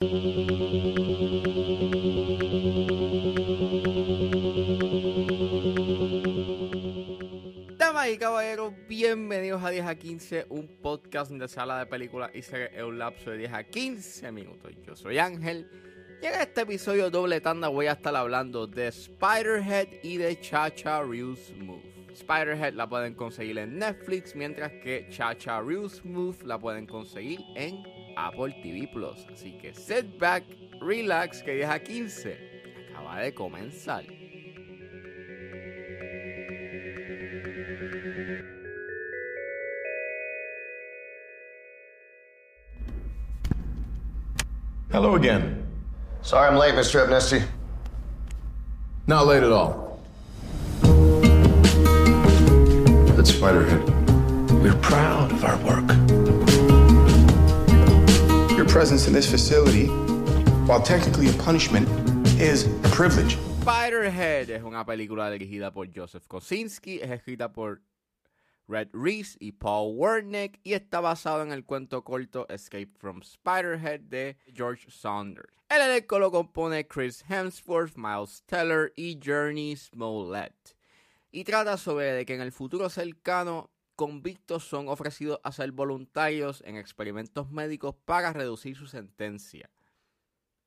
Damas y caballeros, bienvenidos a 10 a 15, un podcast de sala de películas y series en un lapso de 10 a 15 minutos. Yo soy Ángel y en este episodio doble tanda voy a estar hablando de Spiderhead y de Cha-Cha Reels Move. Spiderhead la pueden conseguir en Netflix, mientras que Cha-Cha Reels Move la pueden conseguir en Apple TV Plus. Así que sit back, relax, que 10 a 15 acaba de comenzar. Hello again. Sorry I'm late, Mr. Amnesty. Not late at all. That's Spiderhead. We're proud of our work. Presence in this facility, while technically a punishment, is a privilege. Spiderhead es una película dirigida por Joseph Kosinski, es escrita por Red Reese y Paul Wernick y está basado en el cuento corto Escape from Spiderhead de George Saunders. El elenco lo compone Chris Hemsworth, Miles Teller y Journey Smollett. Y trata sobre que en el futuro cercano convictos son ofrecidos a ser voluntarios en experimentos médicos para reducir su sentencia.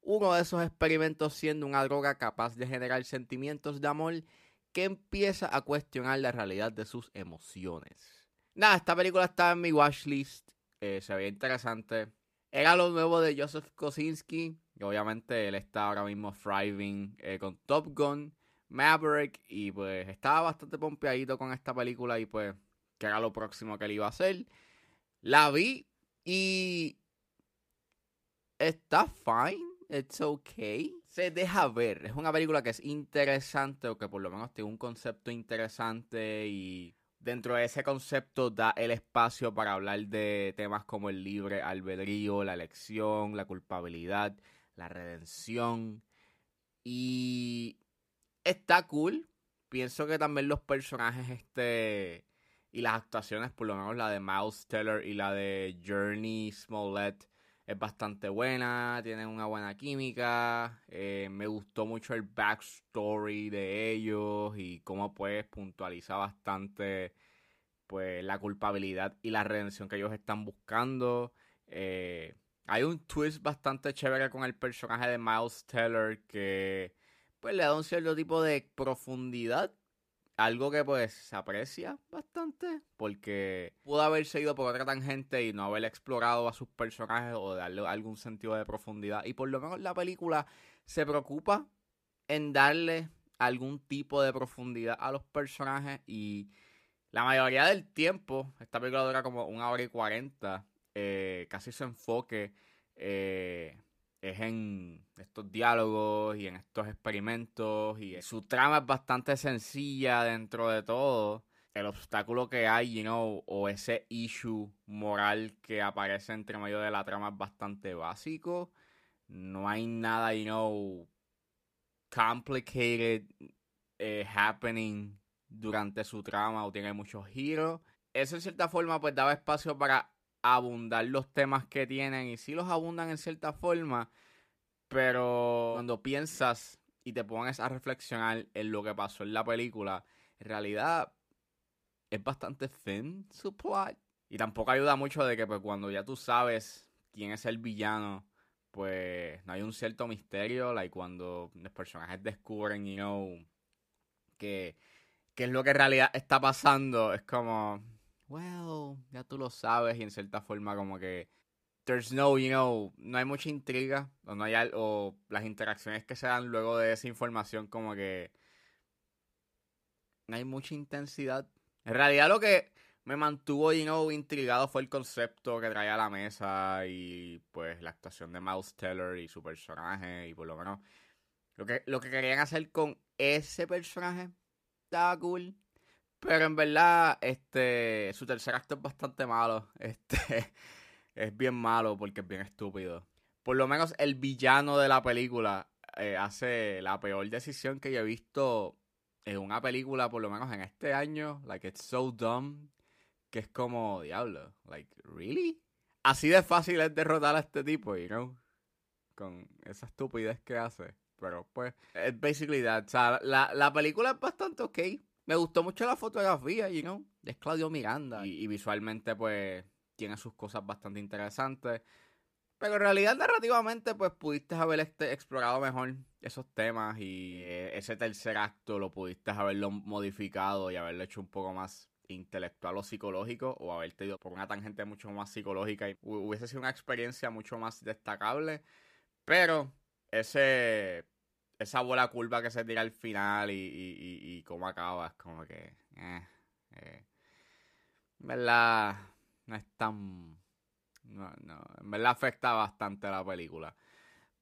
Uno de esos experimentos siendo una droga capaz de generar sentimientos de amor que empieza a cuestionar la realidad de sus emociones. Nada, esta película estaba en mi watchlist, eh, se veía interesante. Era lo nuevo de Joseph Kosinski, y obviamente él está ahora mismo thriving eh, con Top Gun, Maverick, y pues estaba bastante pompeadito con esta película y pues que era lo próximo que él iba a hacer. La vi y está fine, it's okay se deja ver. Es una película que es interesante o que por lo menos tiene un concepto interesante y dentro de ese concepto da el espacio para hablar de temas como el libre albedrío, la elección, la culpabilidad, la redención. Y está cool. Pienso que también los personajes este y las actuaciones, por lo menos la de Miles Teller y la de Journey Smollett, es bastante buena, tienen una buena química, eh, me gustó mucho el backstory de ellos y cómo pues puntualiza bastante pues la culpabilidad y la redención que ellos están buscando. Eh, hay un twist bastante chévere con el personaje de Miles Teller que pues le da un cierto tipo de profundidad algo que pues se aprecia bastante porque pudo haberse ido por otra tangente y no haber explorado a sus personajes o darle algún sentido de profundidad. Y por lo menos la película se preocupa en darle algún tipo de profundidad a los personajes y la mayoría del tiempo esta película dura como una hora y cuarenta eh, casi su enfoque eh, es en estos diálogos y en estos experimentos y su trama es bastante sencilla dentro de todo. El obstáculo que hay, you know, o ese issue moral que aparece entre medio de la trama es bastante básico. No hay nada, you know, complicated eh, happening durante su trama o tiene muchos giros. Eso en cierta forma pues daba espacio para abundar los temas que tienen y sí los abundan en cierta forma, pero cuando piensas y te pones a reflexionar en lo que pasó en la película, en realidad es bastante thin su plot. Y tampoco ayuda mucho de que pues, cuando ya tú sabes quién es el villano, pues no hay un cierto misterio, like cuando los personajes descubren, you know, que, que es lo que en realidad está pasando, es como, well, ya tú lo sabes y en cierta forma como que there's no, you know, no hay mucha intriga o no hay o las interacciones que se dan luego de esa información como que no hay mucha intensidad. En realidad lo que me mantuvo, you know, intrigado fue el concepto que traía a la mesa y pues la actuación de Miles Teller y su personaje y por lo menos lo que, lo que querían hacer con ese personaje estaba cool. Pero en verdad, este, su tercer acto es bastante malo. Este, es bien malo porque es bien estúpido. Por lo menos el villano de la película eh, hace la peor decisión que yo he visto en una película, por lo menos en este año. Like, it's so dumb. Que es como, diablo. Like, ¿really? Así de fácil es derrotar a este tipo, you know. con esa estupidez que hace. Pero pues, es basically that. O sea, la, la película es bastante ok. Me gustó mucho la fotografía, you know. Es Claudio Miranda. Y, visualmente, pues, tiene sus cosas bastante interesantes. Pero en realidad, narrativamente, pues pudiste haber este, explorado mejor esos temas y eh, ese tercer acto lo pudiste haberlo modificado y haberlo hecho un poco más intelectual o psicológico o haberte ido por una tangente mucho más psicológica y hubiese sido una experiencia mucho más destacable. Pero ese esa bola curva que se tira al final y, y, y, cómo acaba es como que... Eh, eh, en verdad, no es tan no, no, en verdad afecta bastante a la película.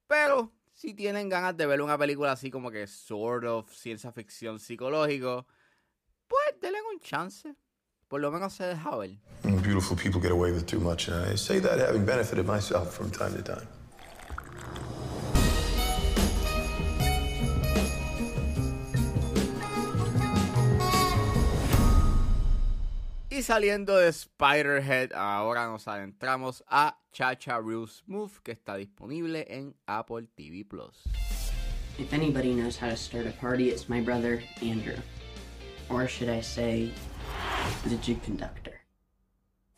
Pero si tienen ganas de ver una película así como que sort of ciencia ficción psicológico, pues denle un chance. Por lo menos se deja ver. Beautiful people get away with too much, and I say that having benefited myself from time to time. Y saliendo de Spiderhead, ahora nos adentramos a Chacha Real Smooth, que está disponible en Apple TV Plus. If anybody knows how to start a party, it's my brother, Andrew. Or should I say, the jig conductor.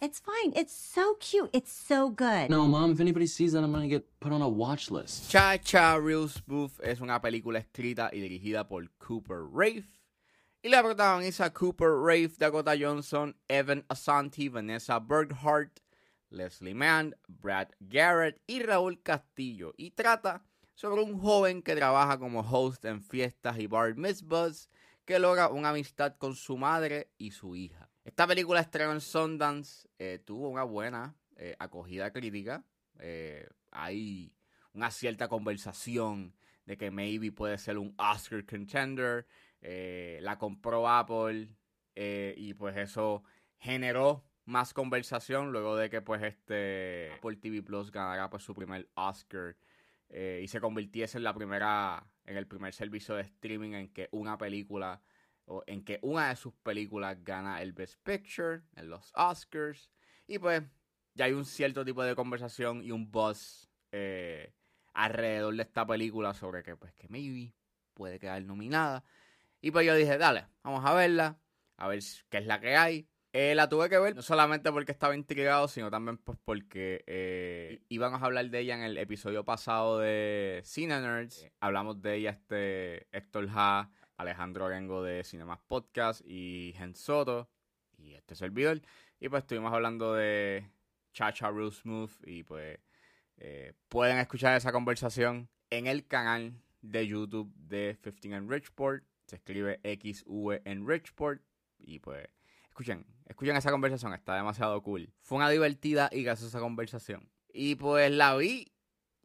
It's fine. It's so cute. It's so good. No, Mom, if anybody sees that, I'm gonna get put on a watch list. Cha-Cha Real Smooth es una película escrita y dirigida por Cooper Rafe y la protagoniza Cooper Rafe, Dakota Johnson, Evan Asante, Vanessa Berghardt, Leslie Mann, Brad Garrett y Raúl Castillo. Y trata sobre un joven que trabaja como host en fiestas y bar mitzvahs que logra una amistad con su madre y su hija. Esta película estrenó en Sundance, eh, tuvo una buena eh, acogida crítica. Eh, hay una cierta conversación de que maybe puede ser un Oscar contender. Eh, la compró Apple eh, y pues eso generó más conversación luego de que pues este Apple TV Plus ganara pues su primer Oscar eh, y se convirtiese en la primera en el primer servicio de streaming en que una película o en que una de sus películas gana el Best Picture en los Oscars y pues ya hay un cierto tipo de conversación y un buzz alrededor de esta película sobre que pues que maybe puede quedar nominada y pues yo dije, dale, vamos a verla, a ver qué es la que hay. Eh, la tuve que ver no solamente porque estaba intrigado, sino también pues porque eh, íbamos a hablar de ella en el episodio pasado de Cine Nerds. hablamos de ella este Héctor Ha, Alejandro Arengo de Cinemas Podcast y Gen Soto y este servidor. Y pues estuvimos hablando de Chacha Real Smooth y pues eh, pueden escuchar esa conversación en el canal de YouTube de 15 and Richport se escribe XV en Richport. Y pues, escuchen, escuchen esa conversación, está demasiado cool. Fue una divertida y graciosa conversación. Y pues la vi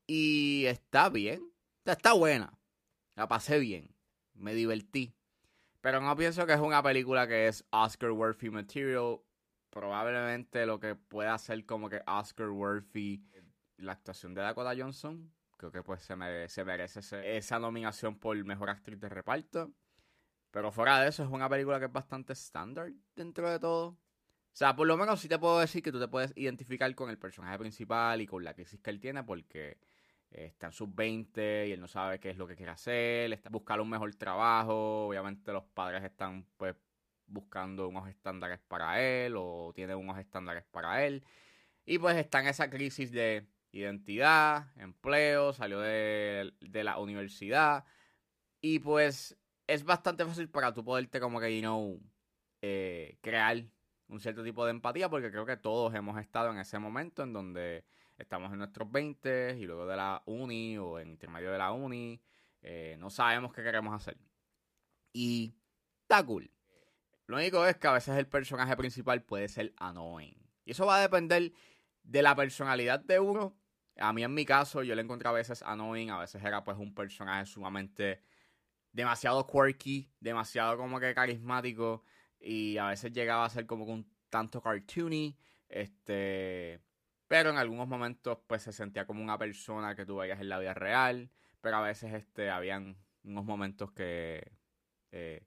y está bien. Está buena. La pasé bien. Me divertí. Pero no pienso que es una película que es Oscar worthy material. Probablemente lo que pueda ser como que Oscar worthy la actuación de Dakota Johnson. Creo que pues se merece, merece esa nominación por mejor actriz de reparto. Pero fuera de eso, es una película que es bastante estándar dentro de todo. O sea, por lo menos sí te puedo decir que tú te puedes identificar con el personaje principal y con la crisis que él tiene porque está en sus 20 y él no sabe qué es lo que quiere hacer, está buscando un mejor trabajo, obviamente los padres están pues buscando unos estándares para él o tienen unos estándares para él y pues está en esa crisis de identidad, empleo, salió de, de la universidad y pues es bastante fácil para tú poderte como que, you know, eh, crear un cierto tipo de empatía porque creo que todos hemos estado en ese momento en donde estamos en nuestros 20 y luego de la uni o en intermedio de la uni, eh, no sabemos qué queremos hacer. Y está cool. Lo único es que a veces el personaje principal puede ser annoying. Y eso va a depender de la personalidad de uno. A mí en mi caso yo le encontré a veces annoying, a veces era pues un personaje sumamente demasiado quirky, demasiado como que carismático y a veces llegaba a ser como un tanto cartoony, este, pero en algunos momentos pues se sentía como una persona que tú veías en la vida real, pero a veces este habían unos momentos que eh,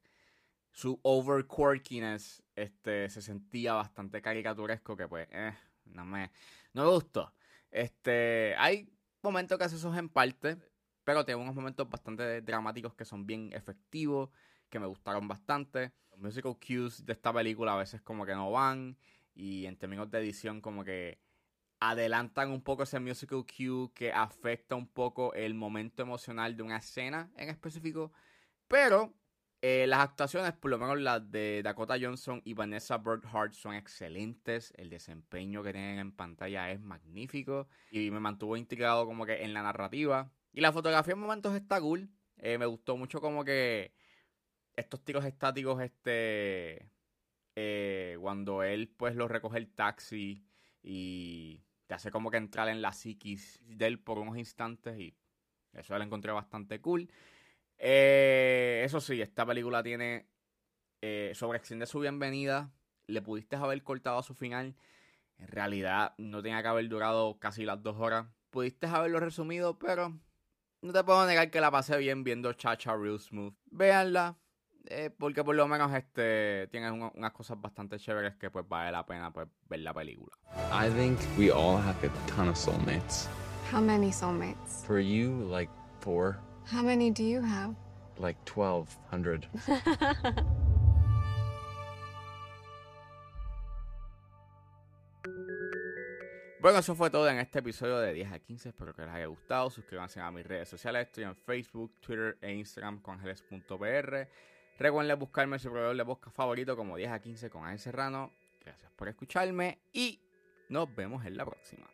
su over quirkiness este se sentía bastante caricaturesco que pues eh, no me no me gustó. Este, hay momentos graciosos en parte, pero tiene unos momentos bastante dramáticos que son bien efectivos, que me gustaron bastante. Los musical cues de esta película a veces como que no van, y en términos de edición como que adelantan un poco ese musical cue que afecta un poco el momento emocional de una escena en específico. Pero eh, las actuaciones, por lo menos las de Dakota Johnson y Vanessa Burkhart, son excelentes. El desempeño que tienen en pantalla es magnífico. Y me mantuvo integrado como que en la narrativa. Y la fotografía en momentos está cool. Eh, me gustó mucho como que estos tiros estáticos, este... Eh, cuando él pues lo recoge el taxi y te hace como que entrar en la psiquis de él por unos instantes y eso lo encontré bastante cool. Eh, eso sí, esta película tiene eh, sobre extiende su bienvenida. Le pudiste haber cortado a su final. En realidad no tenía que haber durado casi las dos horas. Pudiste haberlo resumido, pero no te puedo negar que la pasé bien viendo Chacha Real Smooth. Véanla, eh, porque por lo menos este tiene un- unas cosas bastante chéveres que pues vale la pena pues, ver la película. I think we all have a ton of soulmates. How many soulmates? For you, like four, How many do you have? like 1,200. Bueno, eso fue todo en este episodio de 10 a 15. Espero que les haya gustado. Suscríbanse a mis redes sociales. Estoy en Facebook, Twitter e Instagram con ángeles.pr. Recuerden buscarme su proveedor de podcast favorito como 10 a 15 con Ángel Serrano. Gracias por escucharme y nos vemos en la próxima.